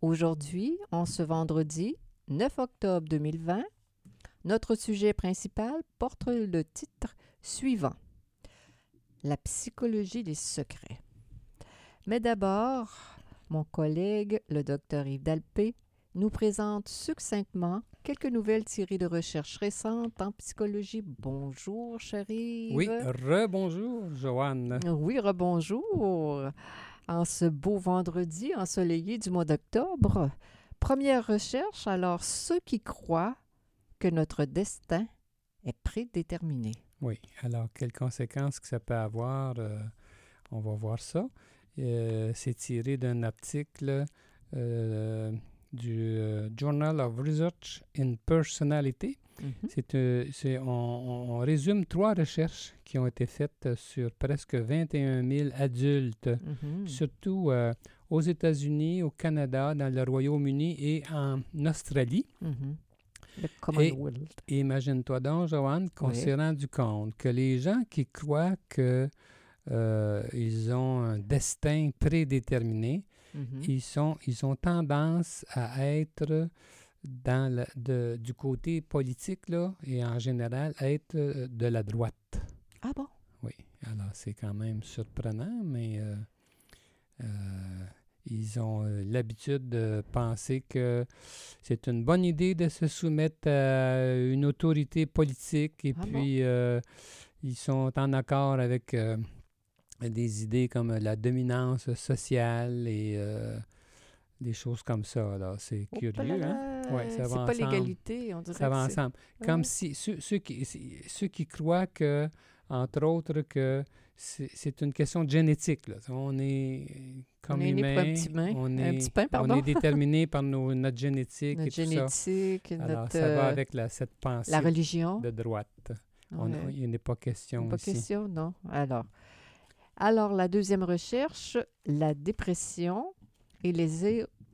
Aujourd'hui, en ce vendredi 9 octobre 2020, notre sujet principal porte le titre suivant La psychologie des secrets. Mais d'abord, mon collègue, le docteur Yves Dalpé, nous présente succinctement quelques nouvelles tirées de recherches récentes en psychologie. Bonjour, chérie. Oui, rebonjour, Joanne. Oui, rebonjour. En ce beau vendredi ensoleillé du mois d'octobre, première recherche, alors ceux qui croient que notre destin est prédéterminé. Oui, alors quelles conséquences que ça peut avoir, euh, on va voir ça. Euh, c'est tiré d'un article euh, du euh, Journal of Research in Personality. Mhm. C'est, euh, c'est- on, résume trois recherches qui ont été faites sur presque 21 000 adultes, Mhm. surtout euh, aux États-Unis, au Canada, dans le Royaume-Uni et en Australie. Le Commonwealth. Et imagine-toi donc, Joanne, qu'on Oui. s'est rendu compte que les gens qui croient que euh, ils ont un destin prédéterminé, Mhm. ils, sont, ils ont tendance à être dans le- de- du côté politique là, et en général être euh, de la droite. Ah bon? Oui, alors c'est quand même surprenant, mais euh, euh, ils ont l'habitude de penser que c'est une bonne idée de se soumettre à une autorité politique et Ah bon? puis euh, ils sont en accord avec des idées comme la dominance sociale et euh, des choses comme ça. Alors c'est Oh, curieux, hein? Ouais, ça C'est va pas l'égalité, on dirait. Ça va ensemble. Comme Ouais. si ceux, ceux qui, ceux qui croient que, entre autres, que c'est une question de génétique. Là. On est comme On est né pour un humain, petit on Un est, petit pain, on pardon. est déterminé par nos, notre génétique Notre et tout ça. génétique, Alors, notre, ça va euh, avec la, cette pensée la religion. de droite. On- Ouais. il n'est pas question Pas ici. question, non. Alors, alors, la deuxième recherche, la dépression et les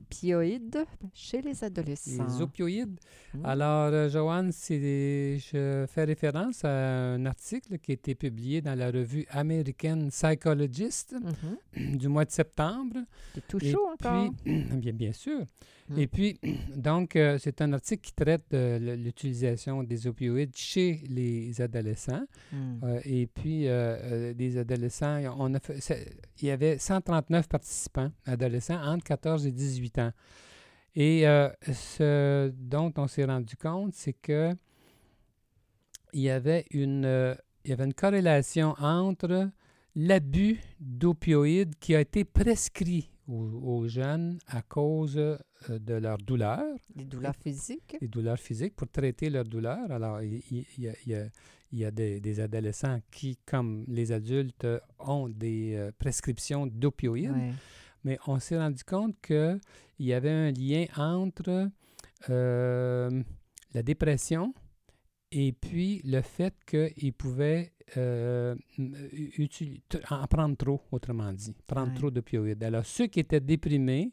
opioïdes chez les adolescents. Les opioïdes. Hmm. Alors, euh, Joanne, je fais référence à un article qui a été publié dans la revue American Psychologist Mhm. du mois de septembre. C'est tout Et chaud encore. Puis, bien, bien sûr. Mm. Et puis, donc, euh, c'est un article qui traite de l'utilisation des opioïdes chez les adolescents. Hmm. Euh, et puis, des adolescents, on a fait, il y avait 139 participants adolescents entre 14 et 18 ans. Et euh, ce dont on s'est rendu compte, c'est que il y avait une, euh, il y avait une corrélation entre l'abus d'opioïdes qui a été prescrit aux, aux jeunes à cause euh, de leur douleur, Les douleurs physiques. des douleurs physiques, pour traiter leur douleur. Alors, il, il- il y a, il y a- il y a des, des adolescents qui, comme les adultes, ont des prescriptions d'opioïdes. Ouais. Mais on s'est rendu compte qu'il y avait un lien entre euh, la dépression et puis le fait qu'ils pouvaient euh, en prendre trop, autrement dit, prendre Ouais. trop d'opioïdes. Alors, ceux qui étaient déprimés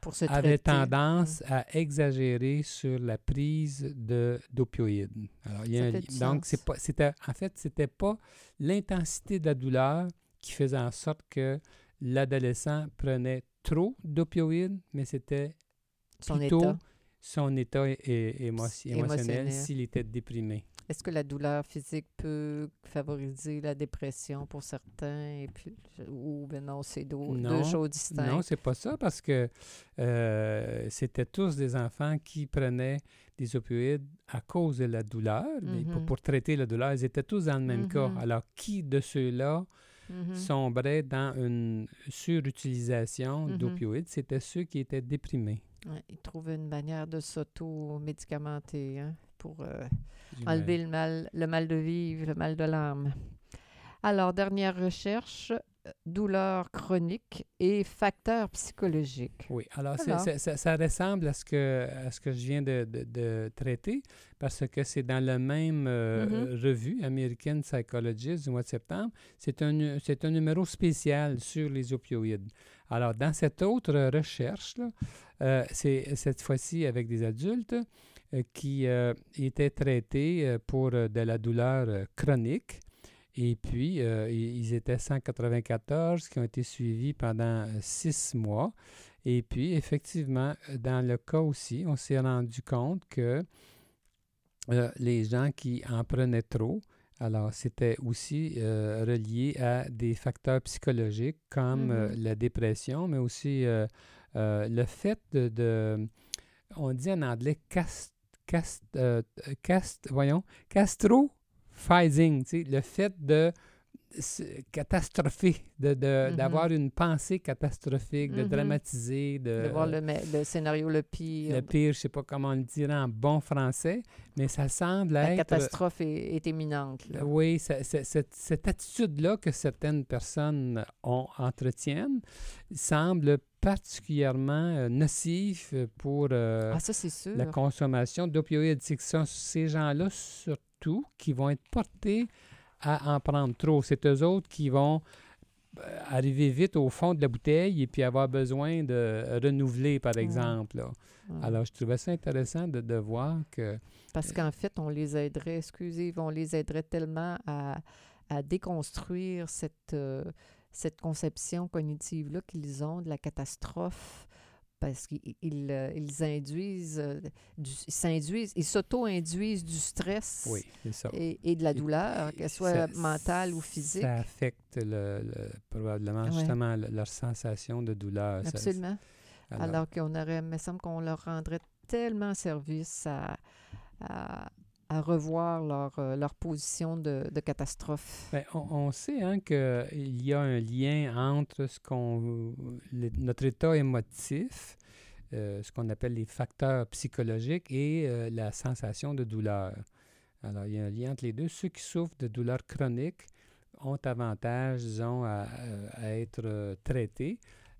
Pour se avaient tendance à exagérer sur la prise de d'opioïdes. Alors, il y a un donc, c'est sens. pas, c'était, en fait, c'était pas l'intensité de la douleur qui faisait en sorte que l'adolescent prenait trop d'opioïdes, mais c'était Son plutôt état. son état é- é- émo- émotionnel s'il était déprimé. Est-ce que la douleur physique peut favoriser la dépression pour certains? Et puis, ou ben non, c'est deux, deux choses distinctes? Non, c'est pas ça parce que euh, c'était tous des enfants qui prenaient des opioïdes à cause de la douleur, mais pour, Mhm. pour traiter la douleur, ils étaient tous dans le même cas. Mhm. Alors, qui de ceux-là Mhm. sombrait dans une surutilisation Mhm. d'opioïdes? C'était ceux qui étaient déprimés. Ouais, ils trouvaient une manière de s'auto-médicamenter hein, pour euh, enlever le mal, le mal de vivre, le mal de l'âme. Alors, dernière recherche, douleur chronique et facteurs psychologiques. Oui, alors, ça, ça ressemble à ce que, à ce que je viens de, de- de traiter parce que c'est dans la même euh, Mhm. revue, American Psychologist, du mois de septembre. C'est un, c'est un numéro spécial sur les opioïdes. Alors, dans cette autre recherche, euh, c'est cette fois-ci avec des adultes euh, qui étaient traités pour de la douleur chronique. Et puis, euh, ils étaient 194 qui ont été suivis pendant euh, six mois. Et puis, effectivement, euh, dans le cas aussi, on s'est rendu compte que euh, les gens qui en prenaient trop, alors c'était aussi euh, relié à des facteurs psychologiques comme Mhm. la dépression, mais aussi le fait de, de- on dit en anglais cast, cast, cast- voyons, catastrophizing, le fait de catastropher, de, Mhm. d'avoir une pensée catastrophique, de Mhm. dramatiser, de, de voir le, scénario le pire. le pire, je sais pas comment le dirait en bon français, mais ça semble La être... catastrophe est, est imminente. là. Oui, ça- ça- cette, cette attitude-là que certaines personnes ont, entretiennent semble particulièrement euh, nocive pour euh, Ah, ça, la consommation d'opioïdes. C'est que sont ces gens-là, surtout, qui vont être portés à en prendre trop. C'est eux autres qui vont euh, arriver vite au fond de la bouteille et puis avoir besoin de renouveler, par exemple. là. Alors, je trouvais ça intéressant de, de voir que... Parce qu'en fait, on les aiderait, excusez, on les aiderait tellement à, à déconstruire cette, euh, cette conception cognitive-là qu'ils ont de la catastrophe. Parce qu'ils ils, euh, induisent, euh, du- ils s'induisent, ils s'auto-induisent du stress Oui, c'est ça. et, et de la douleur, qu'elle soit ça- mentale ou physique. Ça affecte le, le- probablement Ouais. justement le- leur sensation de douleur. Ça- Absolument. alors, Alors qu'on aurait, il me semble qu'on leur rendrait tellement service à, à, à revoir leur, euh, leur position de, de catastrophe. ben, on, on sait hein, qu'il y a un lien entre ce qu'on, notre état émotif, euh, ce qu'on appelle les facteurs psychologiques et euh, la sensation de douleur. Alors, il y a un lien entre les deux. Ceux qui souffrent de douleurs chroniques ont avantage, disons, à, à être traités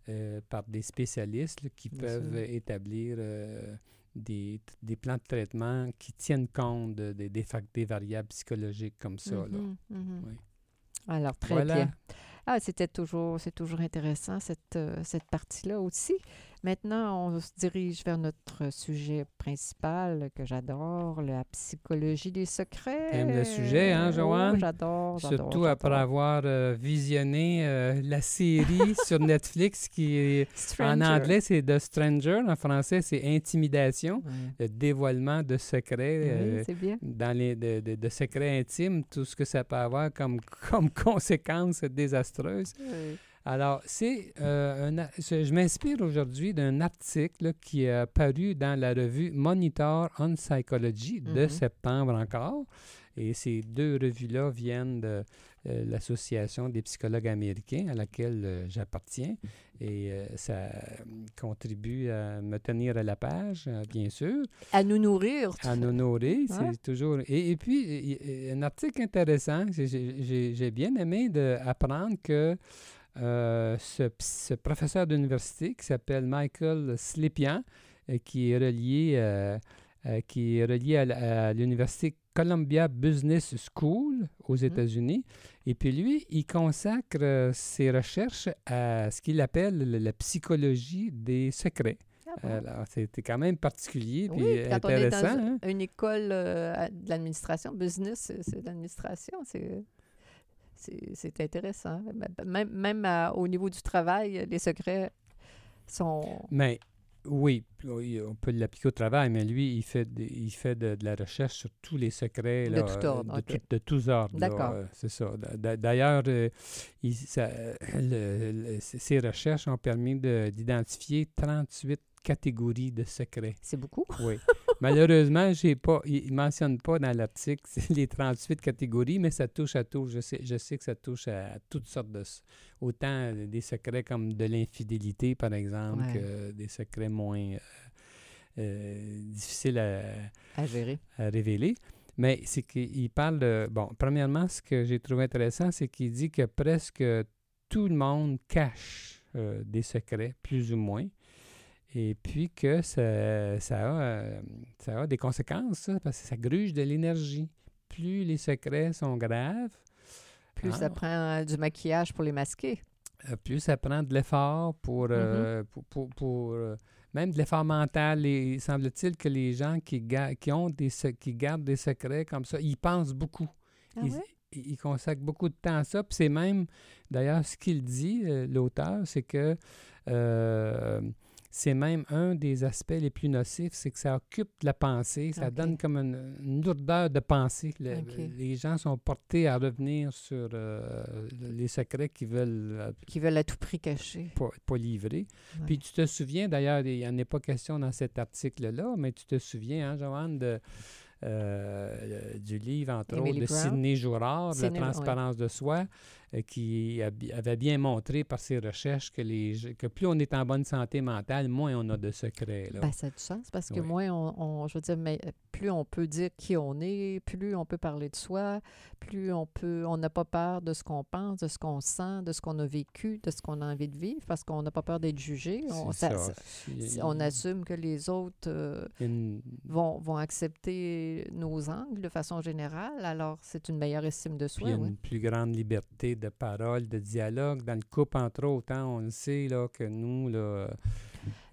euh, par des spécialistes là, qui Bien peuvent sûr. établir des, des plans de traitement qui tiennent compte de- de- des, des variables psychologiques comme ça. là. Mhm, mhm. Oui. Alors, très Voilà. bien. Ah, c'était toujours, c'est toujours intéressant, cette, euh, cette partie-là aussi. Maintenant, on se dirige vers notre sujet principal que j'adore, la psychologie des secrets. T'aimes le sujet, hein, Oh, Joanne? j'adore, j'adore. Surtout après avoir euh, visionné euh, la série sur Netflix qui est en anglais c'est The Stranger, en français c'est Intimidation, le dévoilement de secrets. euh, Oui, c'est bien. dans les de, de- de secrets intimes, tout ce que ça peut avoir comme, comme conséquence désastreuse. Oui. Alors, c'est euh, un a- je m'inspire aujourd'hui d'un article qui est paru dans la revue Monitor on Psychology de Mhm. septembre encore. Et ces deux revues-là viennent de euh, l'Association des psychologues américains à laquelle euh, j'appartiens. Et euh, ça contribue à me tenir à la page, bien sûr À nous nourrir. à nous nourrir, Ouais. c'est toujours... Et, et puis, y un article intéressant, j'ai bien aimé d'apprendre que euh, ce, professeur d'université qui s'appelle Michael Slepian, euh, qui est relié, euh, qui est relié à, l'université Columbia Business School aux Mhm. États-Unis. Et puis lui, il consacre ses recherches à ce qu'il appelle le- la psychologie des secrets. Ah? Alors, c'était quand même particulier puis Oui, quand on est intéressant. dans hein? une école euh, de l'administration, business, c'est c'est de l'administration, c'est c'est- intéressant. Même, même à- au niveau du travail, les secrets sont... Mais oui, on peut l'appliquer au travail, mais lui, il fait, de, il fait de, de la recherche sur tous les secrets. De tout ordre, De, tout- de tous ordres. D'accord. euh, C'est ça. D'ailleurs, euh, euh, ces recherches ont permis de- d'identifier 38 catégories de secrets. C'est beaucoup. Oui. Malheureusement, j'ai pas, il ne mentionne pas dans l'article les 38 catégories, mais ça touche à tout. Je sais, je sais que ça touche à, toutes sortes de... Autant euh, des secrets comme de l'infidélité, par exemple, Ouais. que des secrets moins euh, euh, difficiles à, À gérer. à révéler. Mais c'est qu'il parle de... Bon, premièrement, ce que j'ai trouvé intéressant, c'est qu'il dit que presque tout le monde cache euh, des secrets, plus ou moins. Et puis que ça, ça, a, euh, ça a des conséquences, ça, parce que ça gruge de l'énergie. Plus les secrets sont graves, Plus ça Ah. prend euh, du maquillage pour les masquer. euh, plus ça prend de l'effort pour, euh, pour, pour- pour, euh, même de l'effort mental. Et semble-t-il que les gens qui, ga- qui, ont des, qui gardent des secrets comme ça, ils pensent beaucoup. Ah ils, ils- consacrent beaucoup de temps à ça. Puis c'est même, d'ailleurs, ce qu'il dit, euh, l'auteur, c'est que c'est même un des aspects les plus nocifs, c'est que ça occupe la pensée, ça donne comme une, une lourdeur de pensée. Le-. Les gens sont portés à revenir sur euh, les secrets qu'ils veulent euh, Qui veulent à tout prix cacher. pas, livrer. Ouais. Puis tu te souviens, d'ailleurs, il n'y en a pas question dans cet article-là, mais tu te souviens, hein, Joanne, de, euh, du livre, entre Emily autres, de Brown? Sidney Jourard, Sidney, La transparence de soi, qui a bi- avait bien montré par ses recherches que, les, que plus on est en bonne santé mentale, moins on a de secrets. Là. Ben, ça a du sens parce que Oui. moins on, on- je veux dire, mais plus on peut dire qui on est, plus on peut parler de soi, plus on peut, on n'a pas peur de ce qu'on pense, de ce qu'on sent, de ce qu'on a vécu, de ce qu'on a envie de vivre, parce qu'on n'a pas peur d'être jugé. On, C'est ça- ça. ça- Si- si on assume que les autres euh, une- vont, vont accepter nos angles de façon générale, alors c'est une meilleure estime de Puis il soi. y a oui. une plus grande liberté de parole, de dialogue. Dans le couple, entre autres, hein, on le sait là, que nous, là, euh,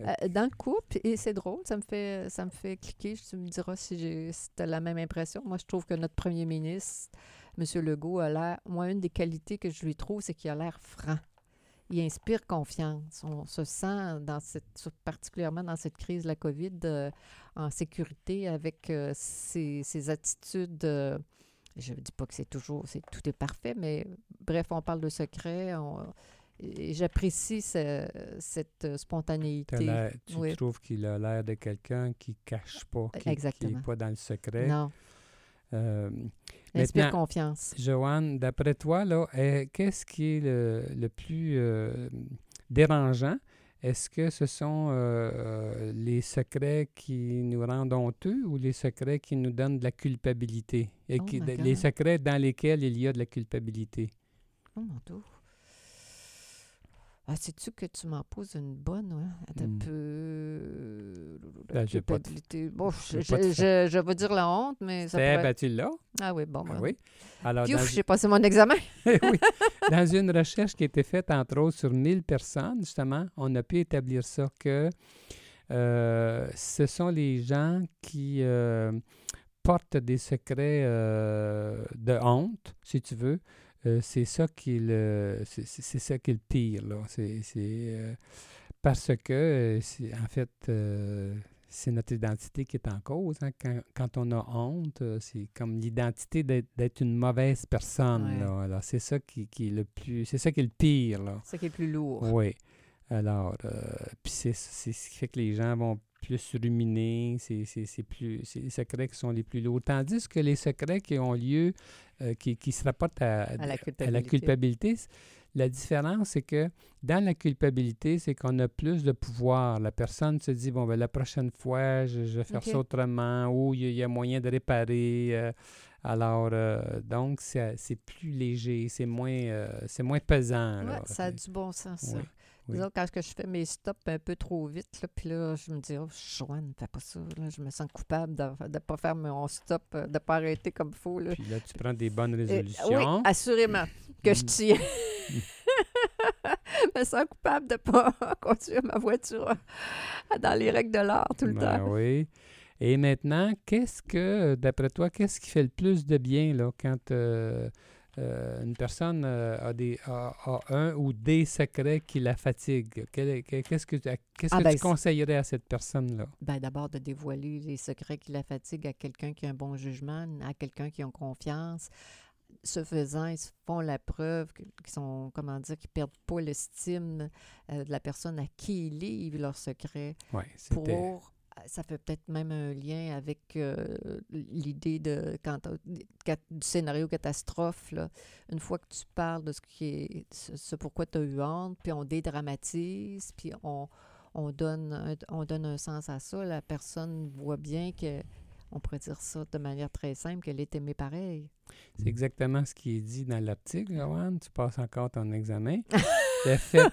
Euh, dans le couple, et c'est drôle, ça me fait ça me fait cliquer. Tu me diras si si t'as la même impression. Moi, je trouve que notre premier ministre, M. Legault, a l'air. Moi, une des qualités que je lui trouve, c'est qu'il a l'air franc. Il inspire confiance. On se sent, particulièrement dans cette crise de la COVID, euh, en sécurité avec euh, ses, attitudes. Je ne dis pas que c'est toujours, c'est tout est parfait, mais bref, on parle de secret. on- et j'apprécie ce- cette euh, spontanéité. tu Oui. trouves qu'il a l'air de quelqu'un qui cache pas, qui n'est pas dans le secret. Non, Euh, inspire confiance. Joanne, d'après toi, là, qu'est-ce qui est le, le plus euh, dérangeant? Est-ce que ce sont euh, euh, les secrets qui nous rendent honteux ou les secrets qui nous donnent de la culpabilité? Et Oh qui- les secrets dans lesquels il y a de la culpabilité? Oh mon Dieu. Ah, sais-tu que tu m'en poses une bonne, hein? Attends. Ben, j'ai pas de-. Bon, je, j'ai pas de je, je, je vais dire la honte, mais ça C'est pourrait... ben, tu l'as? Ah oui, bon, Ah ben. oui. Alors, dans, j'ai passé mon examen. oui. Dans une recherche qui a été faite, entre autres, sur 1000 personnes, justement, on a pu établir ça que euh, ce sont les gens qui euh, portent des secrets euh, de honte, si tu veux. Euh, c'est ça qui le, c'est, ça qui est le pire, là. C'est, euh, parce que, euh, en fait, euh, c'est notre identité qui est en cause. hein. Quand, quand on a honte, euh, c'est comme l'identité d'être, d'être une mauvaise personne. Ouais. Là. Alors, c'est ça qui, qui est le plus. C'est ça qui est le pire. C'est ça qui est le plus lourd. Oui. Alors, euh, puis c'est, ce qui fait que les gens vont plus ruminer. C'est, plus, c'est les secrets qui sont les plus lourds. Tandis que les secrets qui ont lieu, euh, qui, qui se rapportent à, À la à la culpabilité. La différence, c'est que dans la culpabilité, c'est qu'on a plus de pouvoir. La personne se dit, bon, ben, la prochaine fois, je, je vais faire ça autrement, ou il y, a- moyen de réparer. euh, alors, euh, donc, c'est c'est plus léger, c'est moins, euh, c'est moins pesant. Ouais, ça a du bon sens, ça. Oui, oui. Disons, quand que je fais mes stops un peu trop vite, là, puis là, je me dis, oh, Joanne, fais pas ça. là, je me sens coupable de ne pas faire mon stop, euh, de ne pas arrêter comme il faut. Là. Puis là, tu prends des bonnes Et- résolutions. oui, assurément que je Mm. tiens. je me sens coupable de ne pas conduire ma voiture dans les règles de l'art tout le Ben temps. oui. Et maintenant, qu'est-ce que, d'après toi, qu'est-ce qui fait le plus de bien là, quand euh, euh, une personne euh, a, des, a, a un ou des secrets qui la fatiguent? Que- Qu'est-ce que, qu'est-ce Ah que ben, tu c'est- conseillerais à cette personne-là? Ben, D'abord, de dévoiler les secrets qui la fatiguent à quelqu'un qui a un bon jugement, à quelqu'un qui a confiance. Ce faisant, ils font la preuve qu'ils sont, comment dire, qu'ils perdent pas l'estime euh, de la personne à qui ils livrent leurs secrets. Pour, ça fait peut-être même un lien avec euh, l'idée de quand, du scénario catastrophe. Là. Une fois que tu parles de ce qui est ce, ce pourquoi tu as eu honte, puis on dédramatise, puis on, on donne un, on donne un sens à ça, la personne voit bien que on pourrait dire ça de manière très simple, qu'elle est aimée pareil. C'est exactement ce qui est dit dans l'article, Joanne. Tu passes encore ton examen. Le fait,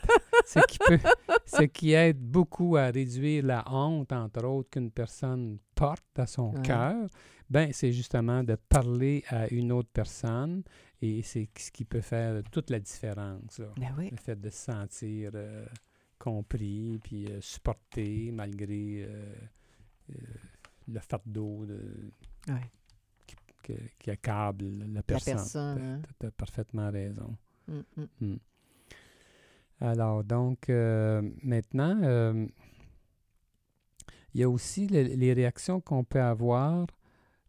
ce qui, peut, ce qui aide beaucoup à réduire la honte, entre autres, qu'une personne porte à son Ouais. cœur, ben, c'est justement de parler à une autre personne et c'est ce qui peut faire toute la différence. là. Ben oui. Le fait de se sentir euh, compris puis euh, supporté malgré euh, euh, le fardeau de, Ouais. qui accable la personne. personne. hein. Tu as parfaitement raison. Mm, mm. Mm. Alors, donc, euh, maintenant, euh, il y a aussi le- les réactions qu'on peut avoir.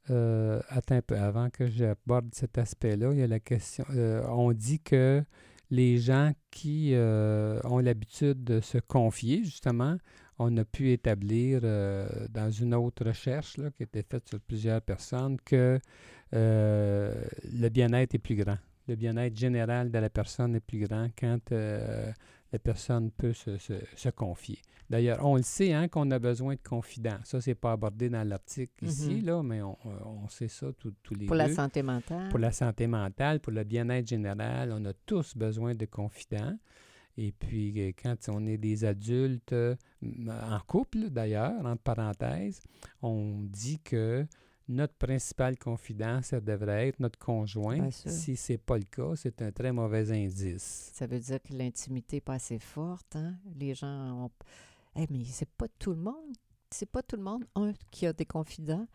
Euh, attends un peu, avant que j'aborde cet aspect-là, il y a la question. on dit que les gens qui ont l'habitude de se confier, justement, on a pu établir dans une autre recherche là, qui a été faite sur plusieurs personnes que le bien-être est plus grand. Le bien-être général de la personne est plus grand quand euh, la personne peut se, se- se confier. D'ailleurs, on le sait hein, qu'on a besoin de confidents. Ça, c'est pas abordé dans l'article ici, Mhm. là, mais on, on sait ça tous les Pour deux. la santé mentale. Pour la santé mentale, pour le bien-être général, on a tous besoin de confidents. Et puis, euh, quand on est des adultes, euh, en couple d'ailleurs, entre parenthèses, on dit que notre principal confident, ça devrait être notre conjoint. Si ce n'est pas le cas, c'est un très mauvais indice. Ça veut dire que l'intimité n'est pas assez forte. Hein? Les gens ont. Eh, mais c'est pas tout le monde. C'est pas tout le monde, un, qui a des confidents.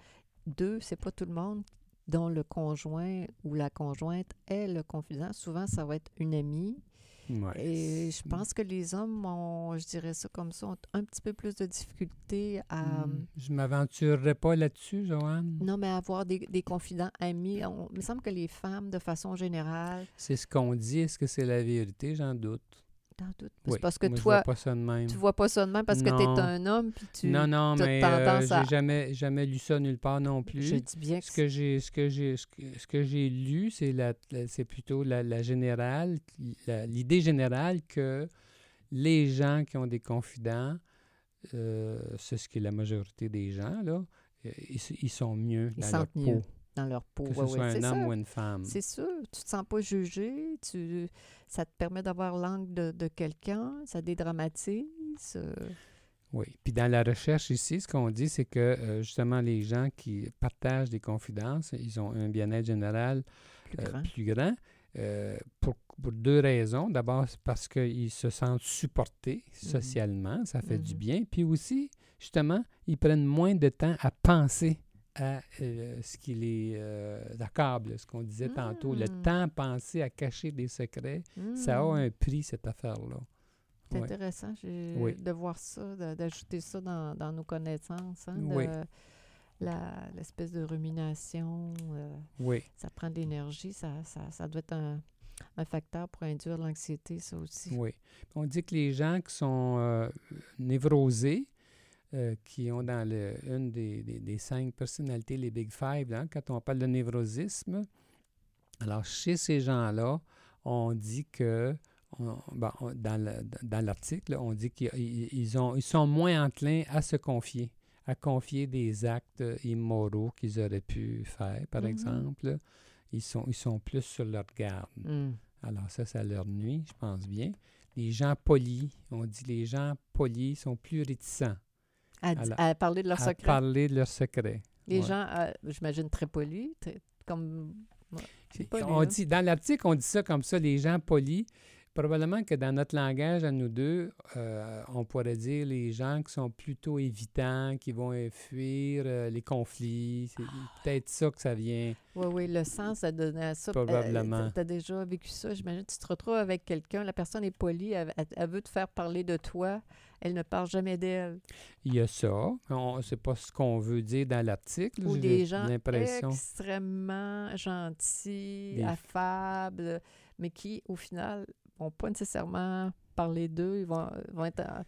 Deux, c'est pas tout le monde dont le conjoint ou la conjointe est le confident. Souvent, ça va être une amie. Ouais. Et je pense que les hommes ont, je dirais ça comme ça, ont un petit peu plus de difficulté à. Hmm, Je ne m'aventurerai pas là-dessus, Joanne. Non, mais avoir des, des confidents amis. On- il me semble que les femmes, de façon générale, C'est ce qu'on dit. Est-ce que c'est la vérité? J'en doute. Oui, C'est parce que moi, je vois toi, pas ça de même. tu vois pas ça de même parce que tu es un homme puis tu. non, non, mais euh, tendance à- j'ai jamais, jamais lu ça nulle part non plus. Je dis bien que Ce que j'ai, ce que j'ai, ce que, j'ai lu, c'est la, la- c'est plutôt la, la générale, l'idée générale que les gens qui ont des confidents, euh, c'est ce qui est la majorité des gens là, euh, ils, ils sont mieux Ils dans sentent leur mieux. peau, dans leur peau. que ouais, ce soit un homme ça. ou une femme. C'est sûr, tu te sens pas jugé, tu, ça te permet d'avoir l'angle de, de quelqu'un, ça dédramatise. euh, Oui. Puis dans la recherche ici, ce qu'on dit, c'est que euh, justement les gens qui partagent des confidences, ils ont un bien-être général plus euh, grand. plus grand. euh, pour, pour deux raisons. D'abord, c'est parce qu'ils se sentent supportés socialement, ça fait du Mhm. bien. Puis aussi, justement, ils prennent moins de temps à penser à euh, ce qui les euh, accable, ce qu'on disait tantôt. Le temps pensé à cacher des secrets, ça a Hmm, un prix, cette affaire-là. C'est Ouais. intéressant Oui. de voir ça, d'ajouter ça dans, dans nos connaissances. hein, de L'espèce de rumination, euh, Oui. ça prend de l'énergie, ça, ça, ça doit être un, un facteur pour induire l'anxiété, ça aussi. Oui. On dit que les gens qui sont euh, névrosés, euh, qui ont dans le, une des, des- des cinq personnalités, les Big Five, hein, quand on parle de névrosisme, alors chez ces gens-là, on dit que, on- on- dans le- dans l'article, on dit qu'ils ils ont- ils sont moins enclins à se confier, à confier des actes immoraux qu'ils auraient pu faire, par Mhm. exemple. Ils sont, ils sont plus sur leur garde. Hmm. Alors ça, ça leur nuit, je pense bien. Les gens polis, on dit les gens polis sont plus réticents À, à parler de leur à secret. parler de leurs secrets. Les ouais. gens, euh, j'imagine, très polis, très- comme... Poli, on hein? dit, dans l'article, on dit ça comme ça, les gens polis. Probablement que dans notre langage, à nous deux, euh, on pourrait dire les gens qui sont plutôt évitants, qui vont euh, fuir euh, les conflits. C'est peut-être ça que ça vient. Oui, oui, le sens a donné à ça. Probablement. tu as déjà vécu ça, j'imagine. Tu te retrouves avec quelqu'un, la personne est polie, elle, veut te faire parler de toi, elle ne parle jamais d'elle. Il y a ça. On- C'est pas ce qu'on veut dire dans l'article. Ou des gens extrêmement gentils, Des- affables, mais qui, au final, vont pas nécessairement parler d'eux, ils vont, vont être euh,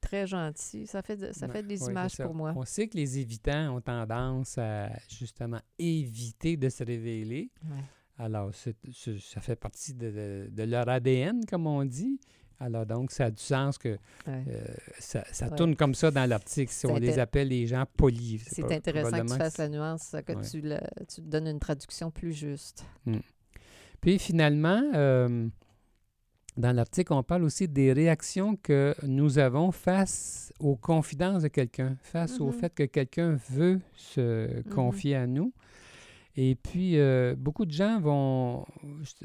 très gentils. Ça fait, de- ça Ouais, fait des ouais, images pour moi. On sait que les évitants ont tendance à justement éviter de se révéler. Ouais. Alors, ça fait partie de, de- de leur ADN, comme on dit. Alors, donc, ça a du sens que euh, ça, tourne comme ça dans l'article, si on les appelle les gens polis. C'est intéressant que tu fasses la nuance, que tu, le- tu donnes une traduction plus juste. Puis finalement, euh, dans l'article, on parle aussi des réactions que nous avons face aux confidences de quelqu'un, face au Mhm. fait que quelqu'un veut se confier à nous. Et puis, euh, beaucoup de gens vont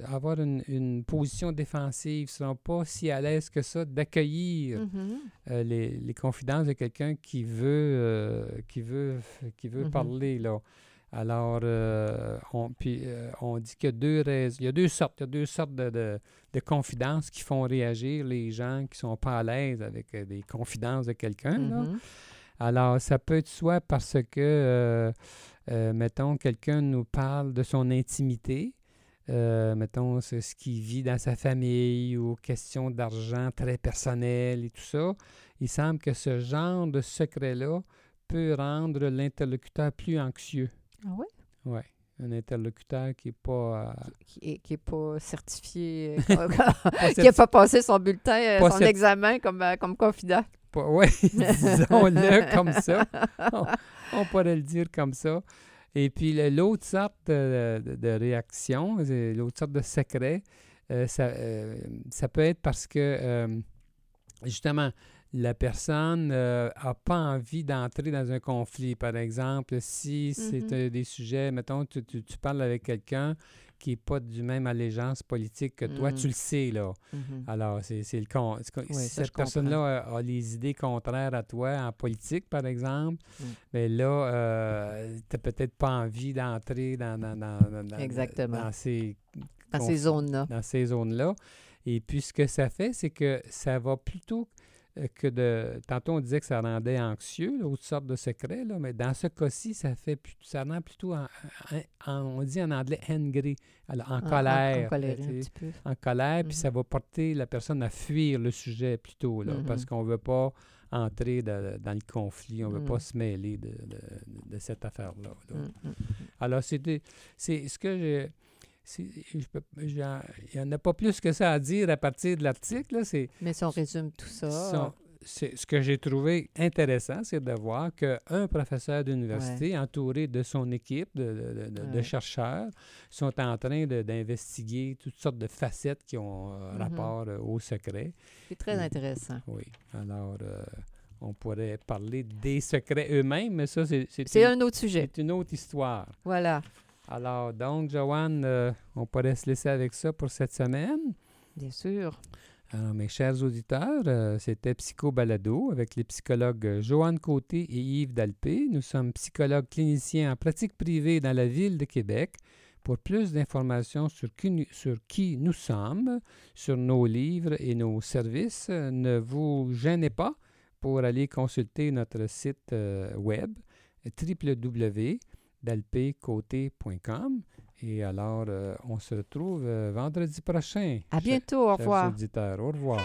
avoir une, une position défensive, ne seront pas si à l'aise que ça d'accueillir Mhm. euh, les, les confidences de quelqu'un qui veut, euh, qui veut, qui veut Mhm. parler. Là. Alors, euh, on, puis, euh, on dit qu'il y a deux raisons. Il y a deux sortes, il y a deux sortes de, de- de confidences qui font réagir les gens qui sont pas à l'aise avec euh, des confidences de quelqu'un. Mhm. Alors, ça peut être soit parce que, mettons, quelqu'un nous parle de son intimité, euh, mettons, c'est ce qu'il vit dans sa famille ou question d'argent très personnel et tout ça. Il semble que ce genre de secret-là peut rendre l'interlocuteur plus anxieux. Ah oui? Oui, un interlocuteur qui n'est pas... euh, Qui pas certifié, pas qui n'a pas passé son bulletin, euh, Pas son certi- examen comme, euh, comme confident. Oui, disons-le comme ça. On, on pourrait le dire comme ça. Et puis l'autre sorte de, de- de réaction, l'autre sorte de secret, euh, ça, euh, ça peut être parce que euh, justement, la personne n'a pas envie d'entrer dans un conflit. Par exemple, si c'est Mhm. euh, des sujets, mettons, tu, tu- tu parles avec quelqu'un qui n'est pas du même allégeance politique que toi, tu le sais, là. Mhm. Alors, c'est le con. Oui, si cette personne-là a, a les idées contraires à toi en politique, par exemple, Mm. mais là, tu n'as peut-être pas envie d'entrer dans, dans, dans, dans- dans- Exactement. dans ces, ces zones-là. dans ces zones-là. Et puis, ce que ça fait, c'est que ça va plutôt euh, que de... Tantôt, on disait que ça rendait anxieux, là, autre sorte de secret, là, mais dans ce cas-ci, ça fait ça rend plutôt, en, en- en- on dit en anglais angry, alors en colère. En, colère, tu un sais petit peu. en colère, puis Mhm. ça va porter la personne à fuir le sujet plutôt, là, parce Mhm. qu'on ne veut pas entrer de- dans le conflit, on ne veut pas Mhm. se mêler de, de- de cette affaire-là. là. Alors, c'était, c'est ce que je... Il n'y en a pas plus que ça à dire à partir de l'article. là, C'est, Mais si on résume tout ça, son- c'est- ce que j'ai trouvé intéressant, c'est de voir qu'un professeur d'université, entouré de son équipe de, de- de- de Ouais. chercheurs, sont en train d'investiguer toutes sortes de facettes qui ont euh, Mhm. rapport euh, au secret. c'est très Mm. intéressant. Oui. Alors, euh, on pourrait parler des secrets eux-mêmes, mais ça, c'est, c'est un autre sujet. c'est une autre histoire. Voilà. Alors, donc, Joanne, euh, on pourrait se laisser avec ça pour cette semaine. Bien sûr. Alors, mes chers auditeurs, euh, c'était Psycho Balado avec les psychologues euh, Joanne Côté et Yves Dalpé. Nous sommes psychologues cliniciens en pratique privée dans la ville de Québec. Pour plus d'informations sur qui, nous- sur qui nous sommes, sur nos livres et nos services, ne vous gênez pas pour aller consulter notre site euh, web www.dalpécoté.com. Et alors, euh, on se retrouve euh, vendredi prochain. À bientôt. Au chers revoir. auditeurs. Au revoir.